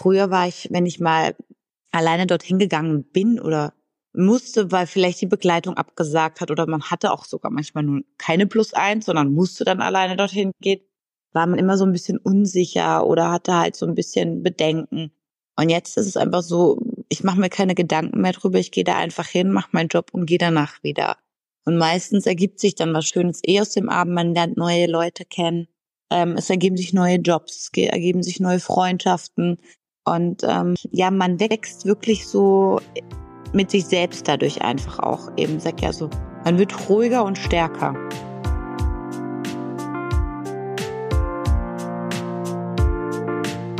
früher war ich, wenn ich mal alleine dorthin gegangen bin oder musste, weil vielleicht die Begleitung abgesagt hat oder man hatte auch sogar manchmal nur keine Plus eins, sondern musste dann alleine dorthin gehen, war man immer so ein bisschen unsicher oder hatte halt so ein bisschen Bedenken. Und jetzt ist es einfach so, ich mache mir keine Gedanken mehr drüber, ich gehe da einfach hin, mache meinen Job und gehe danach wieder. Und meistens ergibt sich dann was Schönes eh aus dem Abend, man lernt neue Leute kennen, ähm, es ergeben sich neue Jobs, es ergeben sich neue Freundschaften und ähm, ja, man wächst wirklich so mit sich selbst dadurch einfach auch eben, sag ja so, man wird ruhiger und stärker.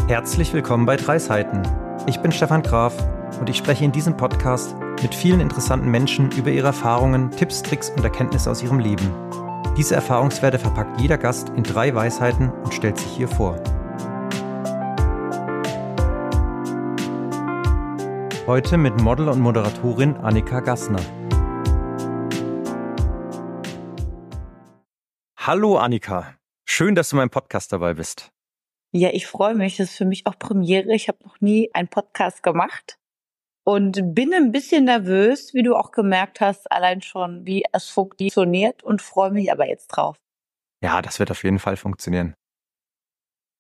Herzlich willkommen bei Drei Seiten. Ich bin Stefan Graf und ich spreche in diesem Podcast mit vielen interessanten Menschen über ihre Erfahrungen, Tipps, Tricks und Erkenntnisse aus ihrem Leben. Diese Erfahrungswerte verpackt jeder Gast in drei Weisheiten und stellt sich hier vor. Heute mit Model und Moderatorin Annika Gassner. Hallo Annika, schön, dass du meinem Podcast dabei bist. Ja, ich freue mich. Das ist für mich auch Premiere. Ich habe noch nie einen Podcast gemacht und bin ein bisschen nervös, wie du auch gemerkt hast, allein schon, wie es funktioniert und freue mich aber jetzt drauf. Ja, das wird auf jeden Fall funktionieren.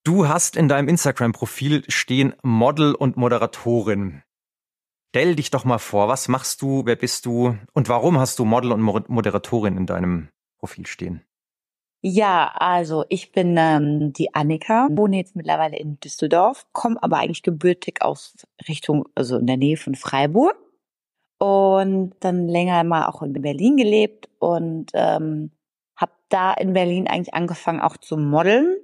Du hast in deinem Instagram-Profil stehen Model und Moderatorin. Stell dich doch mal vor, was machst du, wer bist du und warum hast du Model und Moderatorin in deinem Profil stehen? Ja, also ich bin ähm, die Annika, wohne jetzt mittlerweile in Düsseldorf, komme aber eigentlich gebürtig aus Richtung, also in der Nähe von Freiburg und dann länger mal auch in Berlin gelebt und ähm, habe da in Berlin eigentlich angefangen auch zu modeln.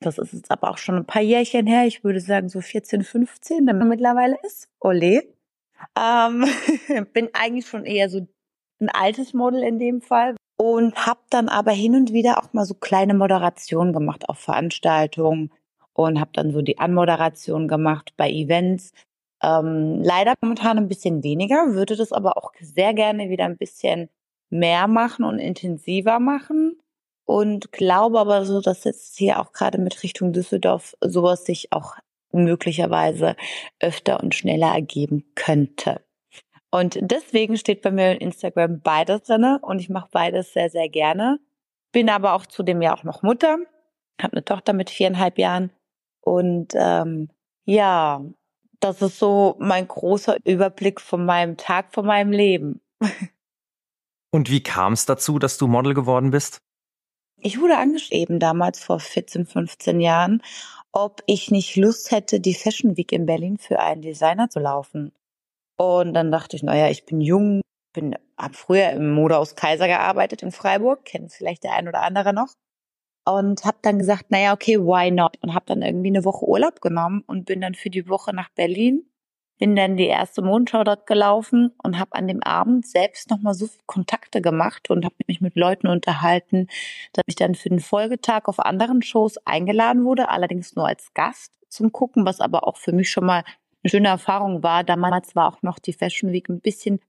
Das ist jetzt aber auch schon ein paar Jährchen her. Ich würde sagen so 14, 15, wenn man mittlerweile ist. Ole. Ähm, bin eigentlich schon eher so ein altes Model in dem Fall, und habe dann aber hin und wieder auch mal so kleine Moderationen gemacht auf Veranstaltungen und habe dann so die Anmoderation gemacht bei Events. Ähm, leider momentan ein bisschen weniger, würde das aber auch sehr gerne wieder ein bisschen mehr machen und intensiver machen und glaube aber so, dass jetzt hier auch gerade mit Richtung Düsseldorf sowas sich auch möglicherweise öfter und schneller ergeben könnte. Und deswegen steht bei mir in Instagram beides drinne und ich mache beides sehr, sehr gerne. Bin aber auch zudem ja auch noch Mutter, habe eine Tochter mit viereinhalb Jahren und ähm, ja, das ist so mein großer Überblick von meinem Tag, von meinem Leben. Und wie kam es dazu, dass du Model geworden bist? Ich wurde angeschrieben damals vor 14, 15 Jahren, ob ich nicht Lust hätte, die Fashion Week in Berlin für einen Designer zu laufen. Und dann dachte ich, naja, ich bin jung, bin, hab früher im Modehaus Kaiser gearbeitet in Freiburg, kennt vielleicht der ein oder andere noch. Und habe dann gesagt, naja, okay, why not? Und habe dann irgendwie eine Woche Urlaub genommen und bin dann für die Woche nach Berlin, bin dann die erste Mondschau dort gelaufen und habe an dem Abend selbst nochmal so viele Kontakte gemacht und habe mich mit Leuten unterhalten, dass ich dann für den Folgetag auf anderen Shows eingeladen wurde, allerdings nur als Gast zum Gucken, was aber auch für mich schon mal eine schöne Erfahrung war. Damals war auch noch die Fashion Week ein bisschen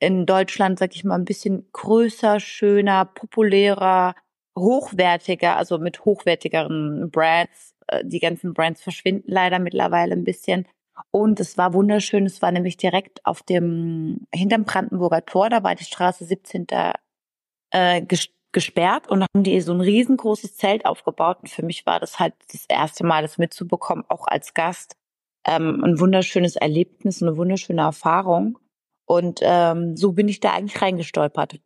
in Deutschland, sag ich mal, ein bisschen größer, schöner, populärer, hochwertiger, also mit hochwertigeren Brands. Äh, die ganzen Brands verschwinden leider mittlerweile ein bisschen. Und es war wunderschön. Es war nämlich direkt auf dem, hinterm Brandenburger Tor, da war die Straße 17. Äh, gesperrt und haben die so ein riesengroßes Zelt aufgebaut. Und für mich war das halt das erste Mal, das mitzubekommen, auch als Gast ähm, ein wunderschönes Erlebnis, eine wunderschöne Erfahrung. Und ähm, so bin ich da eigentlich reingestolpert.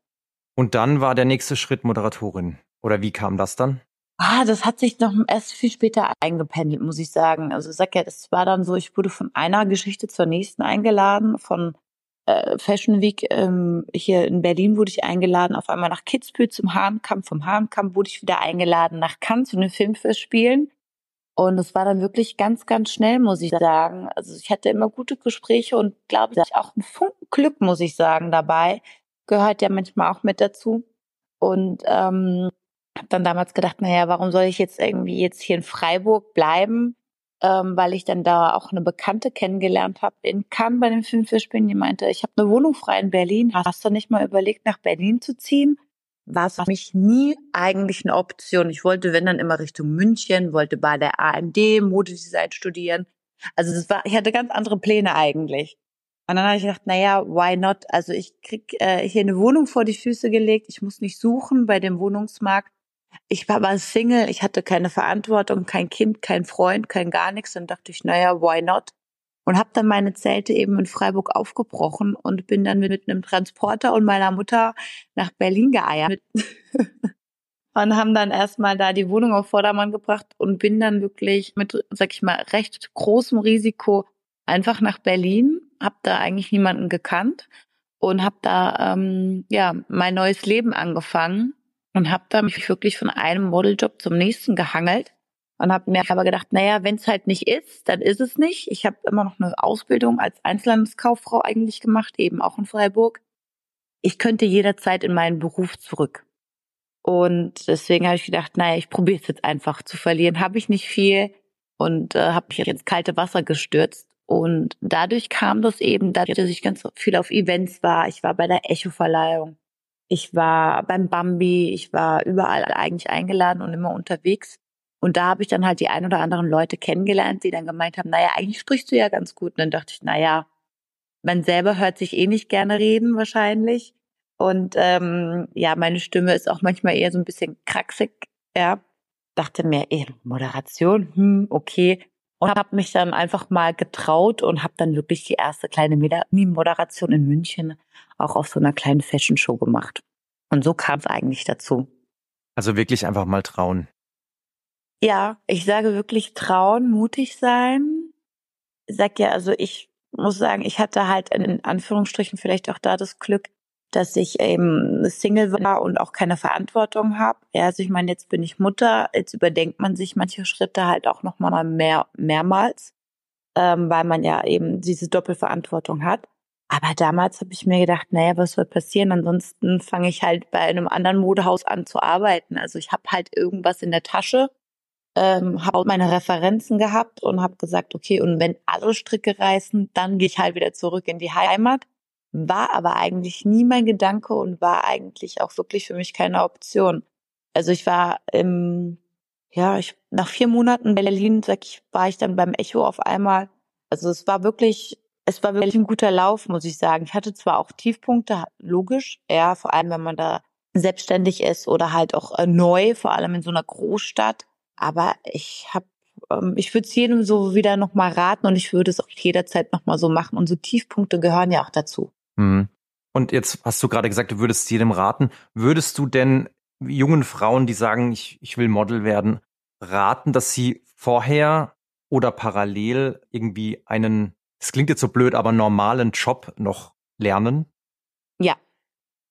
Und dann war der nächste Schritt Moderatorin. Oder wie kam das dann? Ah, das hat sich noch erst viel später eingependelt, muss ich sagen. Also sag ja, das war dann so, ich wurde von einer Geschichte zur nächsten eingeladen. Von äh, Fashion Week ähm, hier in Berlin wurde ich eingeladen, auf einmal nach Kitzbühel zum Hahnkampf. Vom Hahnkampf wurde ich wieder eingeladen nach Cannes zu den Filmfestspielen. Und es war dann wirklich ganz, ganz schnell, muss ich sagen. Also ich hatte immer gute Gespräche und glaube ich auch ein Funken Glück, muss ich sagen, dabei. Gehört ja manchmal auch mit dazu. Und ähm, habe dann damals gedacht, naja, warum soll ich jetzt irgendwie jetzt hier in Freiburg bleiben? Ähm, weil ich dann da auch eine Bekannte kennengelernt habe in Cannes bei den Filmfestspielen. Die meinte, ich habe eine Wohnung frei in Berlin. Hast du nicht mal überlegt, nach Berlin zu ziehen? war es für mich nie eigentlich eine Option. Ich wollte, wenn dann immer Richtung München, wollte bei der AMD Modedesign studieren. Also das war, ich hatte ganz andere Pläne eigentlich. Und dann habe ich gedacht, naja, why not? Also ich krieg äh, hier eine Wohnung vor die Füße gelegt. Ich muss nicht suchen bei dem Wohnungsmarkt. Ich war mal Single, ich hatte keine Verantwortung, kein Kind, kein Freund, kein gar nichts. Dann dachte ich, naja, why not? Und habe dann meine Zelte eben in Freiburg aufgebrochen und bin dann mit einem Transporter und meiner Mutter nach Berlin geeiert. und haben dann erstmal da die Wohnung auf Vordermann gebracht und bin dann wirklich mit, sag ich mal, recht großem Risiko einfach nach Berlin, habe da eigentlich niemanden gekannt und habe da ähm, ja mein neues Leben angefangen und habe da mich wirklich von einem Modeljob zum nächsten gehangelt und habe mir aber gedacht, naja, wenn es halt nicht ist, dann ist es nicht. Ich habe immer noch eine Ausbildung als Einzelhandelskauffrau eigentlich gemacht, eben auch in Freiburg. Ich könnte jederzeit in meinen Beruf zurück. Und deswegen habe ich gedacht, naja, ich probiere es jetzt einfach zu verlieren. Habe ich nicht viel und äh, habe mich ins kalte Wasser gestürzt. Und dadurch kam das eben, dadurch, dass ich ganz viel auf Events war. Ich war bei der Echo-Verleihung. Ich war beim Bambi. Ich war überall eigentlich eingeladen und immer unterwegs. Und da habe ich dann halt die ein oder anderen Leute kennengelernt, die dann gemeint haben, naja, eigentlich sprichst du ja ganz gut. Und dann dachte ich, naja, man selber hört sich eh nicht gerne reden wahrscheinlich. Und ähm, ja, meine Stimme ist auch manchmal eher so ein bisschen kraxig. Ja, dachte mir, eh, Moderation, hm, okay. Und habe mich dann einfach mal getraut und habe dann wirklich die erste kleine Moderation in München auch auf so einer kleinen Fashion Show gemacht. Und so kam es eigentlich dazu. Also wirklich einfach mal trauen. Ja, ich sage wirklich trauen, mutig sein. Ich sag ja, also ich muss sagen, ich hatte halt in Anführungsstrichen vielleicht auch da das Glück, dass ich eben Single war und auch keine Verantwortung habe. Ja, also ich meine, jetzt bin ich Mutter, jetzt überdenkt man sich manche Schritte halt auch noch mal mehr mehrmals, ähm, weil man ja eben diese Doppelverantwortung hat. Aber damals habe ich mir gedacht, naja, was soll passieren? Ansonsten fange ich halt bei einem anderen Modehaus an zu arbeiten. Also ich habe halt irgendwas in der Tasche, ähm, habe meine Referenzen gehabt und habe gesagt, okay, und wenn alle Stricke reißen, dann gehe ich halt wieder zurück in die Heimat war aber eigentlich nie mein Gedanke und war eigentlich auch wirklich für mich keine Option. Also ich war im, ja, ich, nach vier Monaten in Berlin, sag ich, war ich dann beim Echo auf einmal. Also es war wirklich, es war wirklich ein guter Lauf, muss ich sagen. Ich hatte zwar auch Tiefpunkte, logisch, ja, vor allem wenn man da selbstständig ist oder halt auch äh, neu, vor allem in so einer Großstadt. Aber ich habe ähm, ich würde es jedem so wieder nochmal raten und ich würde es auch jederzeit nochmal so machen. Und so Tiefpunkte gehören ja auch dazu. Mhm. Und jetzt hast du gerade gesagt, du würdest jedem raten. Würdest du denn jungen Frauen, die sagen, ich, ich will Model werden, raten, dass sie vorher oder parallel irgendwie einen, es klingt jetzt so blöd, aber normalen Job noch lernen? Ja.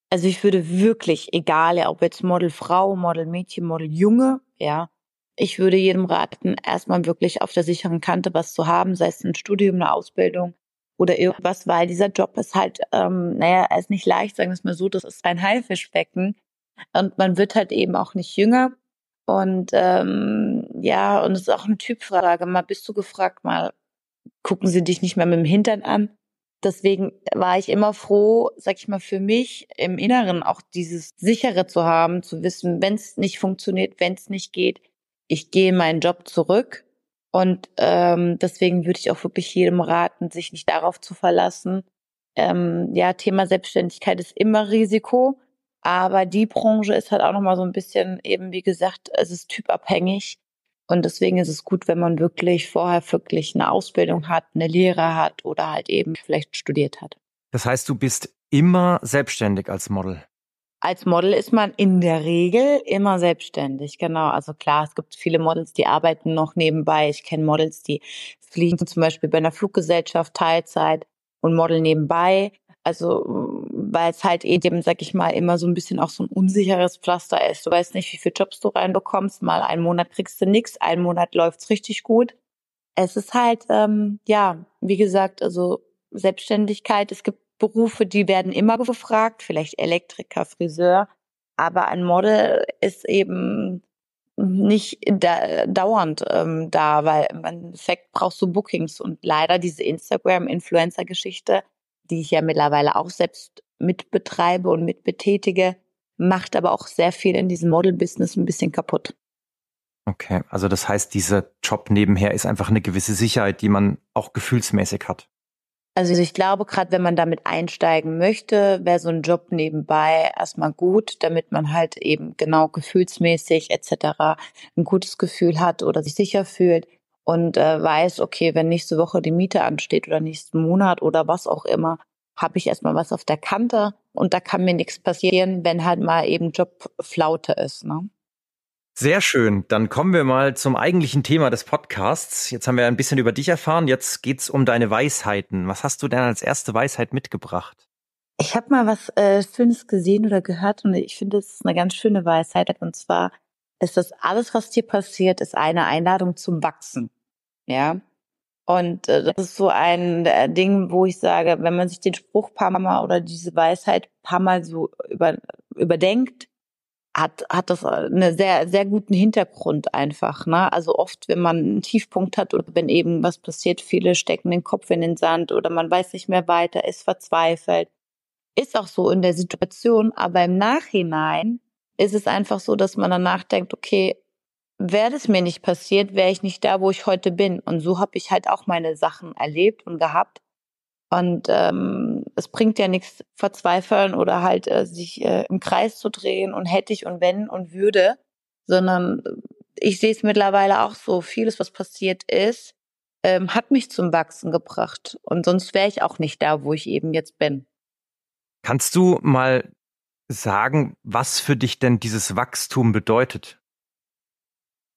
Also ich würde wirklich, egal ob jetzt Model Frau, Model Mädchen, Model Junge, ja, ich würde jedem raten, erstmal wirklich auf der sicheren Kante was zu haben, sei es ein Studium, eine Ausbildung, oder irgendwas, weil dieser Job ist halt, ähm, naja, er ist nicht leicht, sagen wir es mal so, das ist ein Haifischbecken. Und man wird halt eben auch nicht jünger. Und ähm, ja, und es ist auch eine Typfrage, mal bist du gefragt, mal gucken sie dich nicht mehr mit dem Hintern an. Deswegen war ich immer froh, sag ich mal, für mich im Inneren auch dieses sichere zu haben, zu wissen, wenn es nicht funktioniert, wenn es nicht geht, ich gehe meinen Job zurück und ähm, deswegen würde ich auch wirklich jedem raten, sich nicht darauf zu verlassen. Ähm, ja, Thema Selbstständigkeit ist immer Risiko, aber die Branche ist halt auch nochmal so ein bisschen eben, wie gesagt, es ist typabhängig. Und deswegen ist es gut, wenn man wirklich vorher wirklich eine Ausbildung hat, eine Lehre hat oder halt eben vielleicht studiert hat. Das heißt, du bist immer selbstständig als Model als Model ist man in der Regel immer selbstständig, genau. Also klar, es gibt viele Models, die arbeiten noch nebenbei. Ich kenne Models, die fliegen zum Beispiel bei einer Fluggesellschaft Teilzeit und Model nebenbei. Also weil es halt eben, sag ich mal, immer so ein bisschen auch so ein unsicheres Pflaster ist. Du weißt nicht, wie viele Jobs du reinbekommst. Mal einen Monat kriegst du nichts, einen Monat läuft's richtig gut. Es ist halt, ähm, ja, wie gesagt, also Selbstständigkeit. Es gibt Berufe, die werden immer gefragt, vielleicht Elektriker, Friseur, aber ein Model ist eben nicht da, dauernd ähm, da, weil im Endeffekt brauchst du Bookings und leider diese Instagram-Influencer-Geschichte, die ich ja mittlerweile auch selbst mitbetreibe und mitbetätige, macht aber auch sehr viel in diesem Model-Business ein bisschen kaputt. Okay, also das heißt, dieser Job nebenher ist einfach eine gewisse Sicherheit, die man auch gefühlsmäßig hat. Also ich glaube, gerade wenn man damit einsteigen möchte, wäre so ein Job nebenbei erstmal gut, damit man halt eben genau gefühlsmäßig etc. ein gutes Gefühl hat oder sich sicher fühlt und äh, weiß, okay, wenn nächste Woche die Miete ansteht oder nächsten Monat oder was auch immer, habe ich erstmal was auf der Kante und da kann mir nichts passieren, wenn halt mal eben Jobflaute ist. Ne? Sehr schön. Dann kommen wir mal zum eigentlichen Thema des Podcasts. Jetzt haben wir ein bisschen über dich erfahren. Jetzt geht's um deine Weisheiten. Was hast du denn als erste Weisheit mitgebracht? Ich habe mal was äh, Schönes gesehen oder gehört und ich finde, es ist eine ganz schöne Weisheit. Und zwar ist das alles, was dir passiert, ist eine Einladung zum Wachsen. Ja. Und äh, das ist so ein äh, Ding, wo ich sage, wenn man sich den Spruch paar Mal oder diese Weisheit paar Mal so über, überdenkt, hat, hat das einen sehr, sehr guten Hintergrund einfach. Ne? Also oft, wenn man einen Tiefpunkt hat oder wenn eben was passiert, viele stecken den Kopf in den Sand oder man weiß nicht mehr weiter, ist verzweifelt. Ist auch so in der Situation, aber im Nachhinein ist es einfach so, dass man danach denkt, okay, wäre das mir nicht passiert, wäre ich nicht da, wo ich heute bin. Und so habe ich halt auch meine Sachen erlebt und gehabt. Und ähm, es bringt ja nichts verzweifeln oder halt äh, sich äh, im Kreis zu drehen und hätte ich und wenn und würde, sondern ich sehe es mittlerweile auch so, vieles, was passiert ist, ähm, hat mich zum Wachsen gebracht. Und sonst wäre ich auch nicht da, wo ich eben jetzt bin. Kannst du mal sagen, was für dich denn dieses Wachstum bedeutet?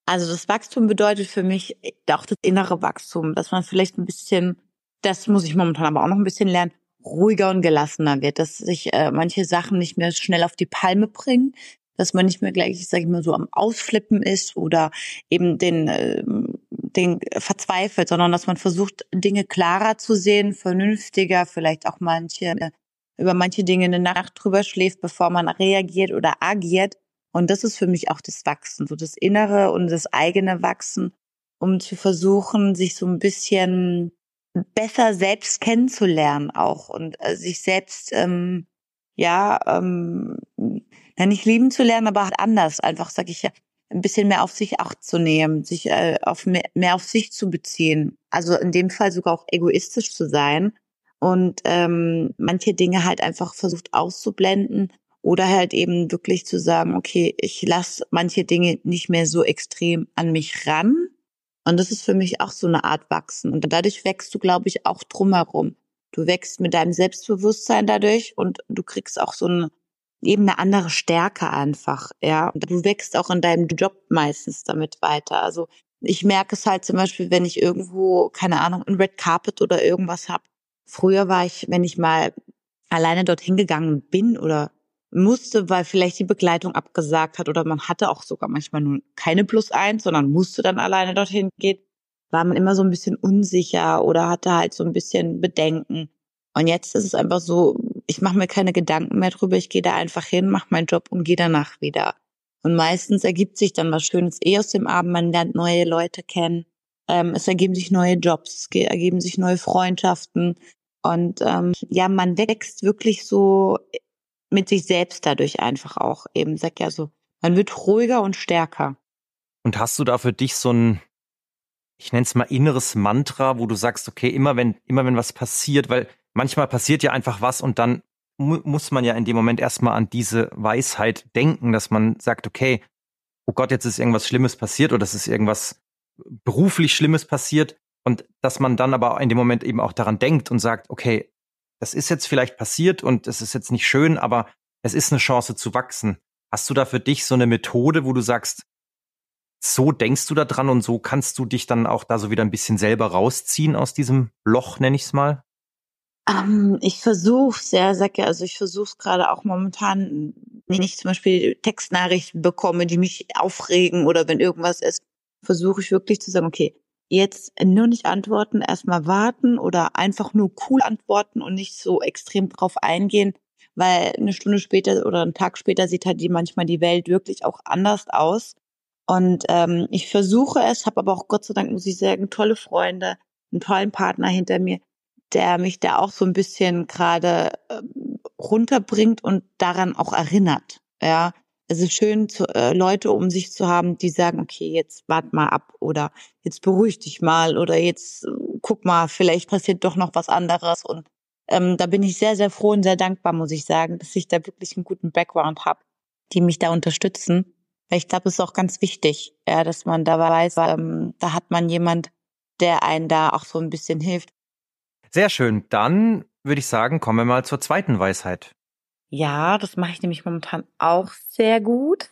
Also das Wachstum bedeutet für mich auch das innere Wachstum, dass man vielleicht ein bisschen das muss ich momentan aber auch noch ein bisschen lernen, ruhiger und gelassener wird, dass sich äh, manche Sachen nicht mehr schnell auf die Palme bringen, dass man nicht mehr gleich, sag ich mal, so am Ausflippen ist oder eben den, äh, den verzweifelt, sondern dass man versucht, Dinge klarer zu sehen, vernünftiger, vielleicht auch manche äh, über manche Dinge eine Nacht drüber schläft, bevor man reagiert oder agiert. Und das ist für mich auch das Wachsen, so das innere und das eigene Wachsen, um zu versuchen, sich so ein bisschen besser selbst kennenzulernen auch und äh, sich selbst ähm, ja ähm, ja nicht lieben zu lernen, aber halt anders einfach sag ich ja ein bisschen mehr auf sich acht zu nehmen, sich äh, auf mehr, mehr auf sich zu beziehen. Also in dem Fall sogar auch egoistisch zu sein und ähm, manche Dinge halt einfach versucht auszublenden oder halt eben wirklich zu sagen, okay, ich lasse manche Dinge nicht mehr so extrem an mich ran, und das ist für mich auch so eine Art Wachsen. Und dadurch wächst du, glaube ich, auch drumherum. Du wächst mit deinem Selbstbewusstsein dadurch und du kriegst auch so eine, eben eine andere Stärke einfach, ja. Und du wächst auch in deinem Job meistens damit weiter. Also ich merke es halt zum Beispiel, wenn ich irgendwo, keine Ahnung, ein Red Carpet oder irgendwas hab. Früher war ich, wenn ich mal alleine dorthin gegangen bin oder musste, weil vielleicht die Begleitung abgesagt hat oder man hatte auch sogar manchmal nur keine Plus eins, sondern musste dann alleine dorthin gehen, war man immer so ein bisschen unsicher oder hatte halt so ein bisschen Bedenken. Und jetzt ist es einfach so, ich mache mir keine Gedanken mehr drüber, ich gehe da einfach hin, mache meinen Job und gehe danach wieder. Und meistens ergibt sich dann was Schönes eh aus dem Abend, man lernt neue Leute kennen, ähm, es ergeben sich neue Jobs, es ergeben sich neue Freundschaften. Und ähm, ja, man wächst wirklich so mit sich selbst dadurch einfach auch eben, sag ja so, man wird ruhiger und stärker. Und hast du da für dich so ein, ich nenne es mal inneres Mantra, wo du sagst, okay, immer wenn, immer wenn was passiert, weil manchmal passiert ja einfach was und dann mu muss man ja in dem Moment erstmal an diese Weisheit denken, dass man sagt, okay, oh Gott, jetzt ist irgendwas Schlimmes passiert oder es ist irgendwas beruflich Schlimmes passiert und dass man dann aber in dem Moment eben auch daran denkt und sagt, okay, das ist jetzt vielleicht passiert und es ist jetzt nicht schön, aber es ist eine Chance zu wachsen. Hast du da für dich so eine Methode, wo du sagst, so denkst du da dran und so kannst du dich dann auch da so wieder ein bisschen selber rausziehen aus diesem Loch, nenne ich es mal? Um, ähm, ich versuche sehr, sag ja, also ich versuche es gerade auch momentan, wenn ich zum Beispiel Textnachrichten bekomme, die mich aufregen oder wenn irgendwas ist, versuche ich wirklich zu sagen, okay, jetzt nur nicht antworten, erstmal warten oder einfach nur cool antworten und nicht so extrem drauf eingehen, weil eine Stunde später oder einen Tag später sieht halt die manchmal die Welt wirklich auch anders aus. Und ähm, ich versuche es, habe aber auch Gott sei Dank, muss ich sagen, tolle Freunde, einen tollen Partner hinter mir, der mich da auch so ein bisschen gerade äh, runterbringt und daran auch erinnert. Ja, Es ist schön, zu, äh, Leute um sich zu haben, die sagen, okay, jetzt wart mal ab oder jetzt beruhig dich mal oder jetzt äh, guck mal, vielleicht passiert doch noch was anderes. Und ähm, da bin ich sehr, sehr froh und sehr dankbar, muss ich sagen, dass ich da wirklich einen guten Background habe, die mich da unterstützen. Weil ich glaube, es ist auch ganz wichtig, ja, dass man da weiß, ähm, da hat man jemand, der einen da auch so ein bisschen hilft. Sehr schön. Dann würde ich sagen, kommen wir mal zur zweiten Weisheit. Ja, das mache ich nämlich momentan auch sehr gut.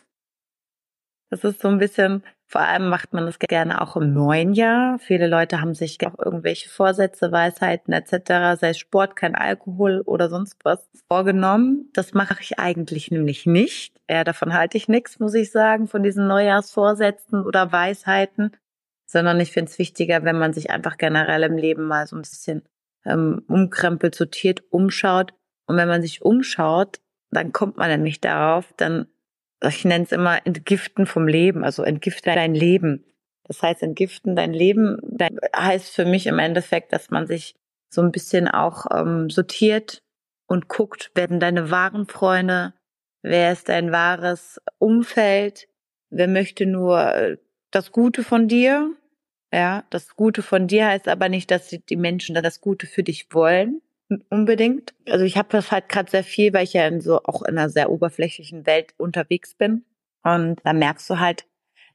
Das ist so ein bisschen, vor allem macht man das gerne auch im neuen Jahr. Viele Leute haben sich auch irgendwelche Vorsätze, Weisheiten etc., sei Sport, kein Alkohol oder sonst was, vorgenommen. Das mache ich eigentlich nämlich nicht. Ja, davon halte ich nichts, muss ich sagen, von diesen Neujahrsvorsätzen oder Weisheiten, sondern ich finde es wichtiger, wenn man sich einfach generell im Leben mal so ein bisschen ähm, umkrempelt, sortiert, umschaut und wenn man sich umschaut, dann kommt man nämlich darauf, dann, ich nenne es immer Entgiften vom Leben, also entgifte dein Leben. Das heißt, entgiften dein Leben dein, heißt für mich im Endeffekt, dass man sich so ein bisschen auch ähm, sortiert und guckt, wer sind deine wahren Freunde, wer ist dein wahres Umfeld, wer möchte nur äh, das Gute von dir. Ja, das Gute von dir heißt aber nicht, dass die Menschen das Gute für dich wollen, unbedingt. Also ich habe das halt gerade sehr viel, weil ich ja in so auch in einer sehr oberflächlichen Welt unterwegs bin. Und da merkst du halt,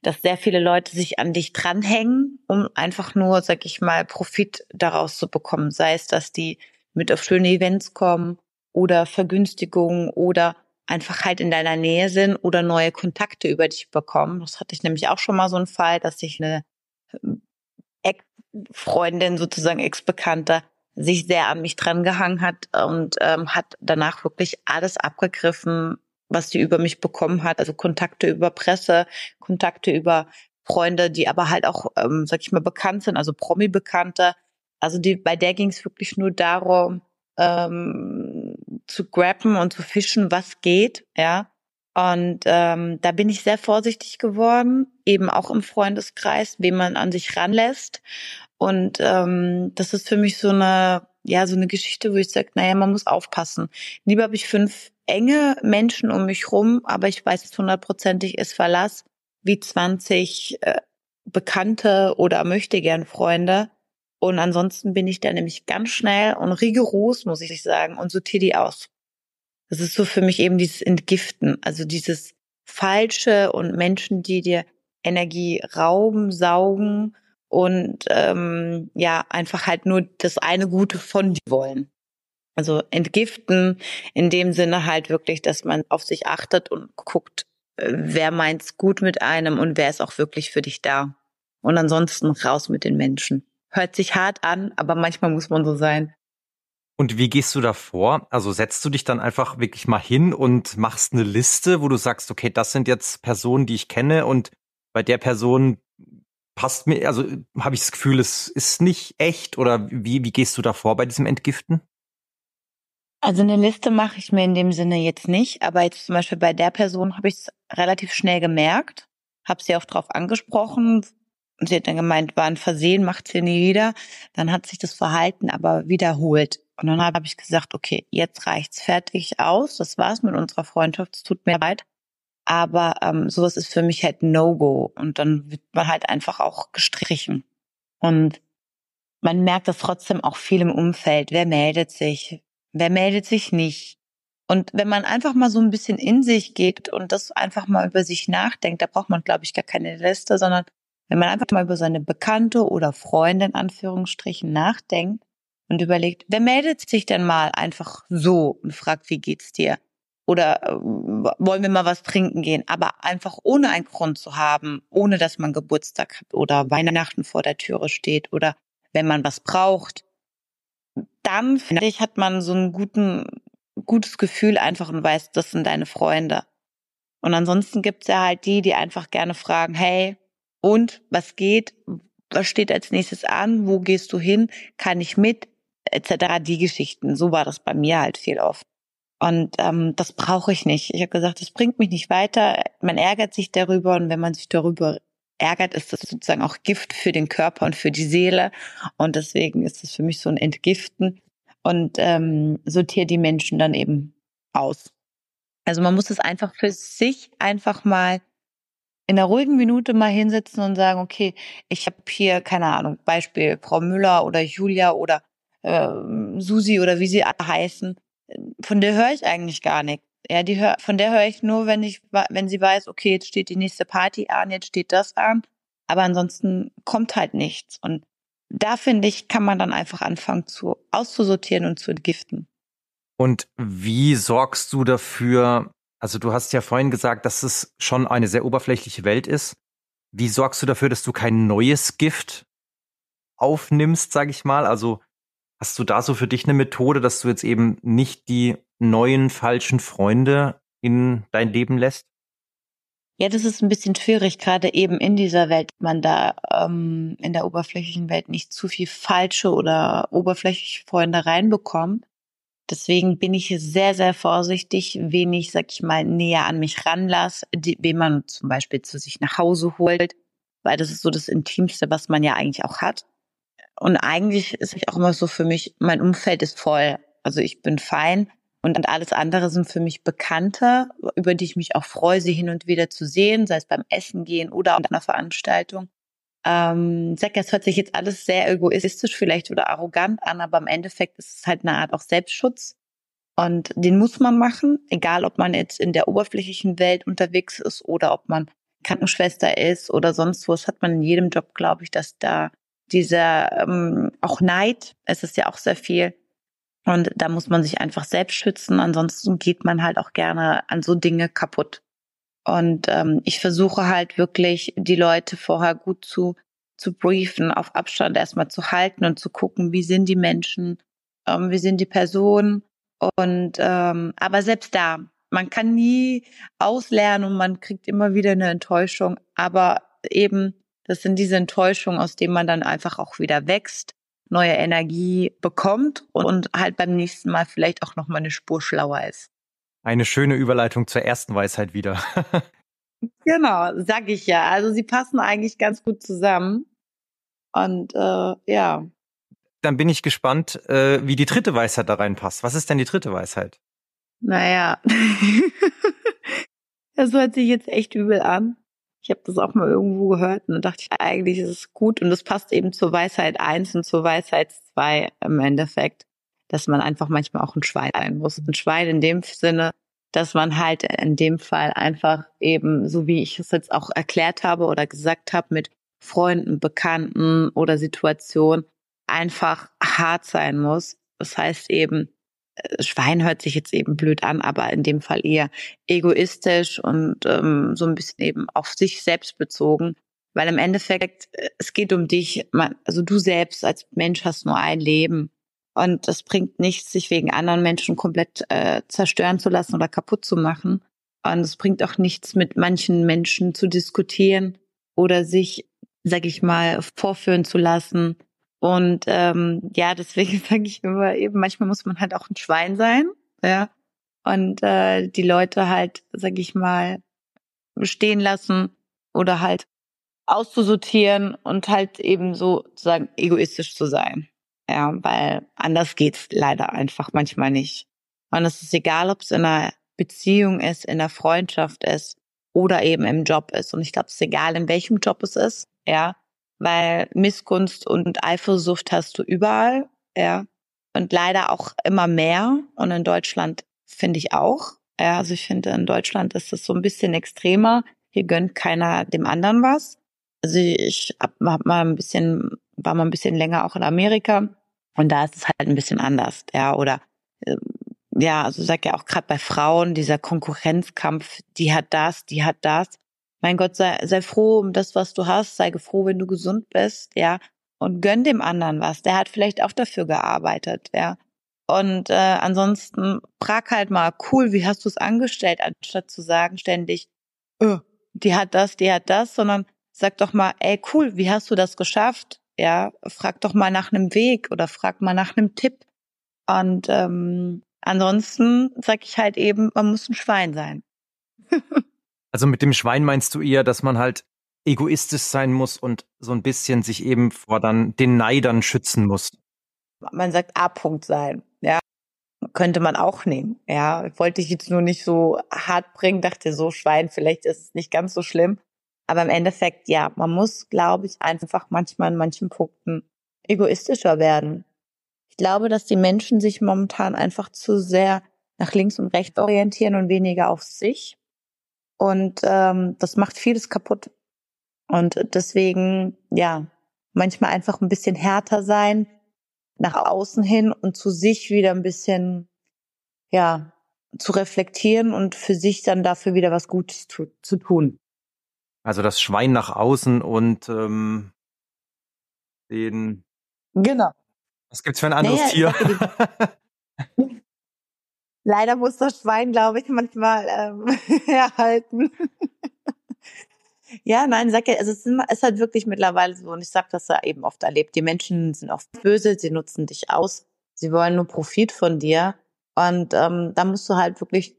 dass sehr viele Leute sich an dich dranhängen, um einfach nur, sag ich mal, Profit daraus zu bekommen. Sei es, dass die mit auf schöne Events kommen oder Vergünstigungen oder einfach halt in deiner Nähe sind oder neue Kontakte über dich bekommen. Das hatte ich nämlich auch schon mal so einen Fall, dass sich eine ähm, Ex-Freundin, sozusagen Ex-Bekannte, sich sehr an mich dran gehangen hat und ähm, hat danach wirklich alles abgegriffen, was die über mich bekommen hat. Also Kontakte über Presse, Kontakte über Freunde, die aber halt auch, ähm, sag ich mal, bekannt sind, also Promi-Bekannte. Also die, bei der ging es wirklich nur darum, ähm, zu grabben und zu fischen, was geht, ja. Und ähm, da bin ich sehr vorsichtig geworden, eben auch im Freundeskreis, wem man an sich ranlässt. Und ähm, das ist für mich so eine, ja, so eine Geschichte, wo ich sage, naja, man muss aufpassen. Lieber habe ich fünf enge Menschen um mich rum, aber ich weiß, dass hundertprozentig ist Verlass, wie 20 äh, Bekannte oder möchte gern Freunde. Und ansonsten bin ich da nämlich ganz schnell und rigoros, muss ich sagen, und sortiere die aus. Das ist so für mich eben dieses Entgiften, also dieses Falsche und Menschen, die dir Energie rauben, saugen und ähm, ja, einfach halt nur das eine Gute von dir wollen. Also entgiften in dem Sinne halt wirklich, dass man auf sich achtet und guckt, äh, wer meint's gut mit einem und wer ist auch wirklich für dich da. Und ansonsten raus mit den Menschen. Hört sich hart an, aber manchmal muss man so sein. Und wie gehst du da vor? Also setzt du dich dann einfach wirklich mal hin und machst eine Liste, wo du sagst, okay, das sind jetzt Personen, die ich kenne und bei der Person passt mir, also habe ich das Gefühl, es ist nicht echt oder wie, wie gehst du da vor bei diesem Entgiften? Also eine Liste mache ich mir in dem Sinne jetzt nicht, aber jetzt zum Beispiel bei der Person habe ich es relativ schnell gemerkt, habe sie auch drauf angesprochen. Sie hat dann gemeint, war ein Versehen, macht sie nie wieder. Dann hat sich das Verhalten aber wiederholt. Und dann habe ich gesagt, okay, jetzt reicht's fertig aus. Das war's mit unserer Freundschaft. Es tut mir leid. Aber ähm, sowas ist für mich halt No-Go. Und dann wird man halt einfach auch gestrichen. Und man merkt das trotzdem auch viel im Umfeld. Wer meldet sich? Wer meldet sich nicht? Und wenn man einfach mal so ein bisschen in sich geht und das einfach mal über sich nachdenkt, da braucht man, glaube ich, gar keine Liste, sondern wenn man einfach mal über seine Bekannte oder Freunde in Anführungsstrichen nachdenkt und überlegt, wer meldet sich denn mal einfach so und fragt, wie geht's dir? oder äh, wollen wir mal was trinken gehen, aber einfach ohne einen Grund zu haben, ohne dass man Geburtstag hat oder Weihnachten vor der Türe steht oder wenn man was braucht, dann finde ich, hat man so ein guten, gutes Gefühl einfach und weiß, das sind deine Freunde. Und ansonsten gibt's ja halt die, die einfach gerne fragen, hey, und was geht? Was steht als nächstes an? Wo gehst du hin? Kann ich mit? Etc. Die Geschichten. So war das bei mir halt viel oft. Und ähm, das brauche ich nicht. Ich habe gesagt, das bringt mich nicht weiter. Man ärgert sich darüber und wenn man sich darüber ärgert, ist das sozusagen auch Gift für den Körper und für die Seele. Und deswegen ist es für mich so ein Entgiften und ähm, sortiere die Menschen dann eben aus. Also man muss es einfach für sich einfach mal in einer ruhigen Minute mal hinsetzen und sagen, okay, ich habe hier, keine Ahnung, Beispiel Frau Müller oder Julia oder äh, Susi oder wie sie heißen, von der höre ich eigentlich gar nichts. Ja, die hör, von der höre ich nur, wenn ich, wenn sie weiß, okay, jetzt steht die nächste Party an, jetzt steht das an. Aber ansonsten kommt halt nichts. Und da finde ich, kann man dann einfach anfangen zu auszusortieren und zu entgiften. Und wie sorgst du dafür? Also du hast ja vorhin gesagt, dass es schon eine sehr oberflächliche Welt ist. Wie sorgst du dafür, dass du kein neues Gift aufnimmst, sag ich mal? Also hast du da so für dich eine Methode, dass du jetzt eben nicht die neuen falschen Freunde in dein Leben lässt? Ja, das ist ein bisschen schwierig, gerade eben in dieser Welt, man da ähm, in der oberflächlichen Welt nicht zu viel falsche oder oberflächliche Freunde reinbekommt. Deswegen bin ich sehr, sehr vorsichtig, wen ich, sag ich mal, näher an mich ranlasse, wen man zum Beispiel zu sich nach Hause holt, weil das ist so das Intimste, was man ja eigentlich auch hat. Und eigentlich ist es auch immer so für mich, mein Umfeld ist voll. Also ich bin fein und alles andere sind für mich Bekannte, über die ich mich auch freue, sie hin und wieder zu sehen, sei es beim Essen gehen oder an einer Veranstaltung. Ähm, sag, es hört sich jetzt alles sehr egoistisch vielleicht oder arrogant an, aber im Endeffekt ist es halt eine Art auch Selbstschutz. Und den muss man machen, egal ob man jetzt in der oberflächlichen Welt unterwegs ist oder ob man Krankenschwester ist oder sonst wo. Es hat man in jedem Job, glaube ich, dass da dieser ähm, auch Neid, es ist ja auch sehr viel, und da muss man sich einfach selbst schützen. Ansonsten geht man halt auch gerne an so Dinge kaputt. Und ähm, ich versuche halt wirklich, die Leute vorher gut zu, zu briefen, auf Abstand erstmal zu halten und zu gucken, wie sind die Menschen, ähm, wie sind die Personen. Und ähm, aber selbst da, man kann nie auslernen und man kriegt immer wieder eine Enttäuschung. Aber eben, das sind diese Enttäuschungen, aus denen man dann einfach auch wieder wächst neue Energie bekommt und halt beim nächsten Mal vielleicht auch noch mal eine Spur schlauer ist. Eine schöne Überleitung zur ersten Weisheit wieder. genau, sag ich ja. Also sie passen eigentlich ganz gut zusammen. Und äh, ja. Dann bin ich gespannt, äh, wie die dritte Weisheit da reinpasst. Was ist denn die dritte Weisheit? Naja, das hört sich jetzt echt übel an. Ich habe das auch mal irgendwo gehört und dann dachte ich, eigentlich ist es gut und das passt eben zur Weisheit eins und zur Weisheit zwei im Endeffekt, dass man einfach manchmal auch ein Schwein sein muss. Ein Schwein in dem Sinne, dass man halt in dem Fall einfach eben, so wie ich es jetzt auch erklärt habe oder gesagt habe, mit Freunden, Bekannten oder Situationen einfach hart sein muss. Das heißt eben, Schwein hört sich jetzt eben blöd an, aber in dem Fall eher egoistisch und ähm, so ein bisschen eben auf sich selbst bezogen. Weil im Endeffekt, äh, es geht um dich, man, also du selbst als Mensch hast nur ein Leben. Und es bringt nichts, sich wegen anderen Menschen komplett äh, zerstören zu lassen oder kaputt zu machen. Und es bringt auch nichts, mit manchen Menschen zu diskutieren oder sich, sag ich mal, vorführen zu lassen und ähm, ja, deswegen sage ich immer eben, manchmal muss man halt auch ein Schwein sein, ja. Und äh, die Leute halt, sag ich mal, stehen lassen oder halt auszusortieren und halt eben so sozusagen egoistisch zu sein. Ja, weil anders geht's leider einfach manchmal nicht. Und es ist egal, ob es in einer Beziehung ist, in einer Freundschaft ist oder eben im Job ist. Und ich glaube, es ist egal, in welchem Job es ist, ja weil Missgunst und Eifersucht hast du überall, ja. Und leider auch immer mehr. Und in Deutschland finde ich auch. Ja, also ich finde, in Deutschland ist es so ein bisschen extremer. Hier gönnt keiner dem anderen was. Also ich hab, hab mal ein bisschen, war mal ein bisschen länger auch in Amerika. Und da ist es halt ein bisschen anders, ja. Oder äh, ja, also sag ja auch gerade bei Frauen, dieser Konkurrenzkampf, die hat das, die hat das mein Gott, sei, sei froh um das, was du hast, sei froh, wenn du gesund bist, ja, und gönn dem anderen was. Der hat vielleicht auch dafür gearbeitet, ja. Und äh, ansonsten frag halt mal, cool, wie hast du es angestellt, anstatt zu sagen ständig, öh, die hat das, die hat das, sondern sag doch mal, ey, cool, wie hast du das geschafft? Ja, frag doch mal nach einem Weg oder frag mal nach einem Tipp. Und ähm, ansonsten sag ich halt eben, man muss ein Schwein sein. Also mit dem Schwein meinst du eher, dass man halt egoistisch sein muss und so ein bisschen sich eben vor dann den Neidern schützen muss. Man sagt A-Punkt sein, ja. könnte man auch nehmen. Ja, wollte ich jetzt nur nicht so hart bringen, dachte so Schwein, vielleicht ist es nicht ganz so schlimm. Aber im Endeffekt, ja, man muss, glaube ich, einfach manchmal in manchen Punkten egoistischer werden. Ich glaube, dass die Menschen sich momentan einfach zu sehr nach links und rechts orientieren und weniger auf sich. Und ähm, das macht vieles kaputt. Und deswegen, ja, manchmal einfach ein bisschen härter sein, nach außen hin und zu sich wieder ein bisschen, ja, zu reflektieren und für sich dann dafür wieder was Gutes zu, zu tun. Also das Schwein nach außen und ähm, den. Genau. Was gibt's für ein anderes naja, Tier? Leider muss das Schwein, glaube ich, manchmal ähm, erhalten. Ja, nein, sag ja, also es ist halt wirklich mittlerweile so, und ich sag das ja eben oft erlebt, die Menschen sind oft böse, sie nutzen dich aus, sie wollen nur Profit von dir. Und ähm, da musst du halt wirklich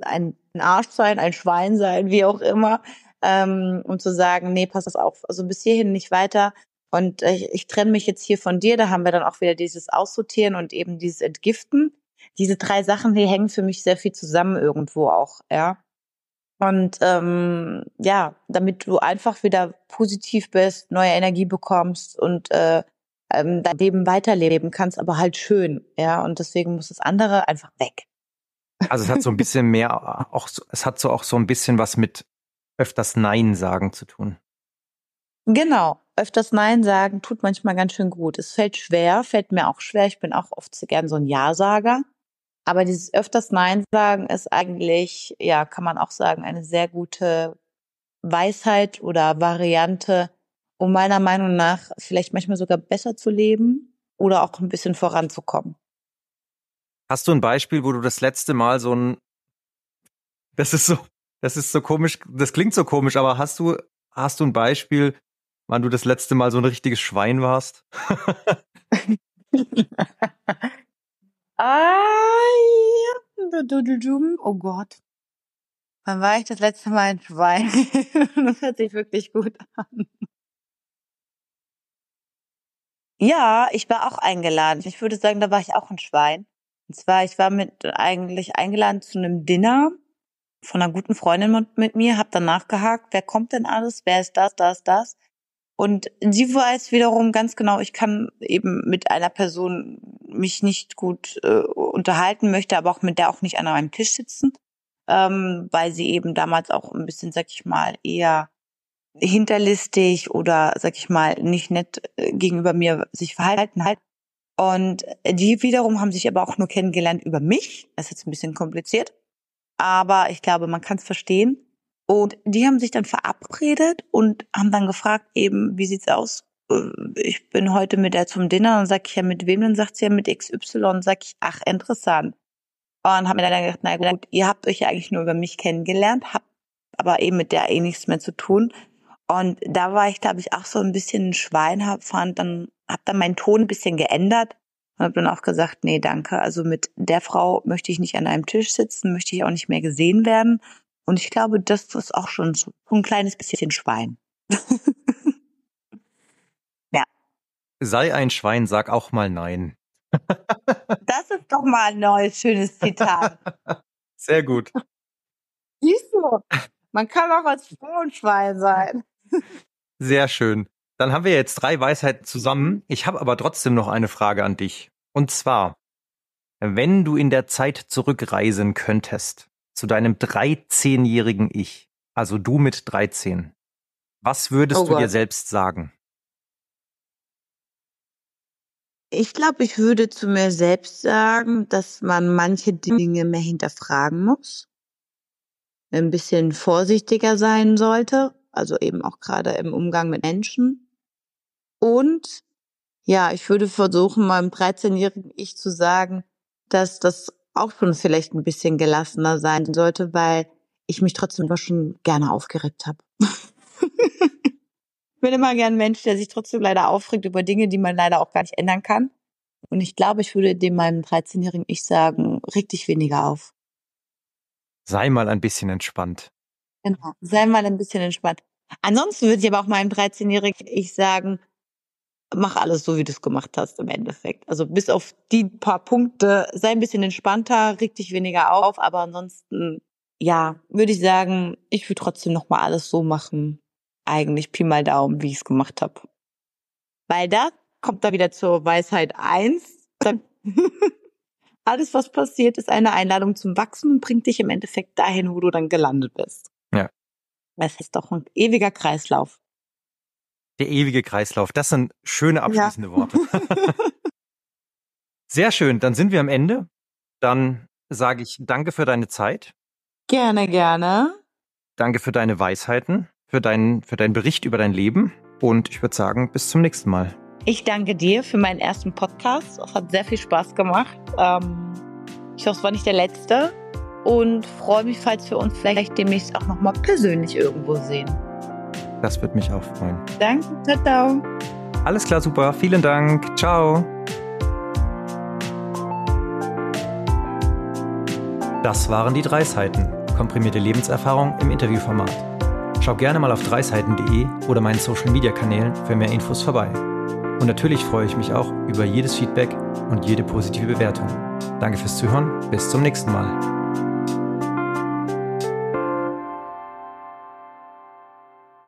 ein, Arsch sein, ein Schwein sein, wie auch immer, ähm, um zu sagen, nee, pass das auf, also bis hierhin nicht weiter. Und äh, ich, ich trenne mich jetzt hier von dir, da haben wir dann auch wieder dieses Aussortieren und eben dieses Entgiften. Diese drei Sachen, die hängen für mich sehr viel zusammen irgendwo auch, ja. Und ähm, ja, damit du einfach wieder positiv bist, neue Energie bekommst und äh, ähm, dein Leben weiterleben kannst, aber halt schön, ja. Und deswegen muss das andere einfach weg. Also es hat so ein bisschen mehr, auch so, es hat so auch so ein bisschen was mit öfters Nein sagen zu tun. Genau, öfters Nein sagen tut manchmal ganz schön gut. Es fällt schwer, fällt mir auch schwer. Ich bin auch oft so gern so ein Ja-Sager. Aber dieses öfters Nein sagen ist eigentlich, ja, kann man auch sagen, eine sehr gute Weisheit oder Variante, um meiner Meinung nach vielleicht manchmal sogar besser zu leben oder auch ein bisschen voranzukommen. Hast du ein Beispiel, wo du das letzte Mal so ein, das ist so, das ist so komisch, das klingt so komisch, aber hast du, hast du ein Beispiel, wann du das letzte Mal so ein richtiges Schwein warst? Oh Gott. Wann war ich das letzte Mal ein Schwein? das hört sich wirklich gut an. Ja, ich war auch eingeladen. Ich würde sagen, da war ich auch ein Schwein. Und zwar, ich war mit eigentlich eingeladen zu einem Dinner von einer guten Freundin mit mir, hab dann nachgehakt, wer kommt denn alles, wer ist das, das, das. Und sie weiß wiederum ganz genau, ich kann eben mit einer Person mich nicht gut äh, unterhalten, möchte aber auch mit der auch nicht an einem Tisch sitzen, ähm, weil sie eben damals auch ein bisschen, sag ich mal, eher hinterlistig oder, sag ich mal, nicht nett äh, gegenüber mir sich verhalten hat. Und die wiederum haben sich aber auch nur kennengelernt über mich. Das ist jetzt ein bisschen kompliziert. Aber ich glaube, man kann es verstehen. Und die haben sich dann verabredet und haben dann gefragt, eben, wie sieht's aus? Äh, ich bin heute mit der zum Dinner und sag ich ja mit wem, dann sagt sie ja mit XY und sag ich, ach, interessant. Und haben mir dann gedacht, na gut, ihr habt euch ja eigentlich nur über mich kennengelernt, habt aber eben mit der eh nichts mehr zu tun. Und da war ich, glaube ich, auch so ein bisschen ein Schwein, hab, fand dann, hab dann meinen Ton ein bisschen geändert und habe dann auch gesagt, nee, danke. Also mit der Frau möchte ich nicht an einem Tisch sitzen, möchte ich auch nicht mehr gesehen werden. Und ich glaube, das ist auch schon so ein kleines bisschen Schwein. ja. Sei ein Schwein, sag auch mal nein. das ist doch mal ein neues, schönes Zitat. Sehr gut. Siehst du, man kann auch als Frau ein Schwein sein. Sehr schön. Dann haben wir jetzt drei Weisheiten zusammen. Ich habe aber trotzdem noch eine Frage an dich. Und zwar, wenn du in der Zeit zurückreisen könntest, zu deinem 13-jährigen Ich, also du mit 13, was würdest oh du dir selbst sagen? Ich glaube, ich würde zu mir selbst sagen, dass man manche Dinge mehr hinterfragen muss, ein bisschen vorsichtiger sein sollte, also eben auch gerade im Umgang mit Menschen. Und ja, ich würde versuchen, meinem 13-jährigen Ich zu sagen, dass das auch schon vielleicht ein bisschen gelassener sein sollte, weil ich mich trotzdem immer schon gerne aufgeregt habe. ich bin immer gern ein Mensch, der sich trotzdem leider aufregt über Dinge, die man leider auch gar nicht ändern kann. Und ich glaube, ich würde dem meinem 13-jährigen Ich sagen, reg dich weniger auf. Sei mal ein bisschen entspannt. Genau, sei mal ein bisschen entspannt. Ansonsten würde ich aber auch meinem 13-jährigen Ich sagen, mach alles so, wie du es gemacht hast im Endeffekt. Also bis auf die paar Punkte, sei ein bisschen entspannter, reg dich weniger auf, aber ansonsten, ja, würde ich sagen, ich würde trotzdem nochmal alles so machen. Eigentlich Pi mal Daumen, wie ich es gemacht habe. Weil da kommt da wieder zur Weisheit eins. alles, was passiert, ist eine Einladung zum Wachsen und bringt dich im Endeffekt dahin, wo du dann gelandet bist. Ja. Es ist doch ein ewiger Kreislauf. Der ewige Kreislauf. Das sind schöne abschließende ja. Worte. Sehr schön. Dann sind wir am Ende. Dann sage ich danke für deine Zeit. Gerne, gerne. Danke für deine Weisheiten, für deinen, für deinen Bericht über dein Leben. Und ich würde sagen, bis zum nächsten Mal. Ich danke dir für meinen ersten Podcast. Es hat sehr viel Spaß gemacht. Ähm, ich hoffe, es war nicht der letzte. Und freue mich, falls wir uns vielleicht demnächst auch nochmal persönlich irgendwo sehen. Das würde mich auch freuen. Danke, ciao, ciao. Alles klar, super. Vielen Dank. Ciao. Das waren die drei Seiten. Komprimierte Lebenserfahrung im Interviewformat. Schau gerne mal auf dreiseiten.de oder meinen Social Media Kanälen für mehr Infos vorbei. Und natürlich freue ich mich auch über jedes Feedback und jede positive Bewertung. Danke fürs Zuhören. Bis zum nächsten Mal.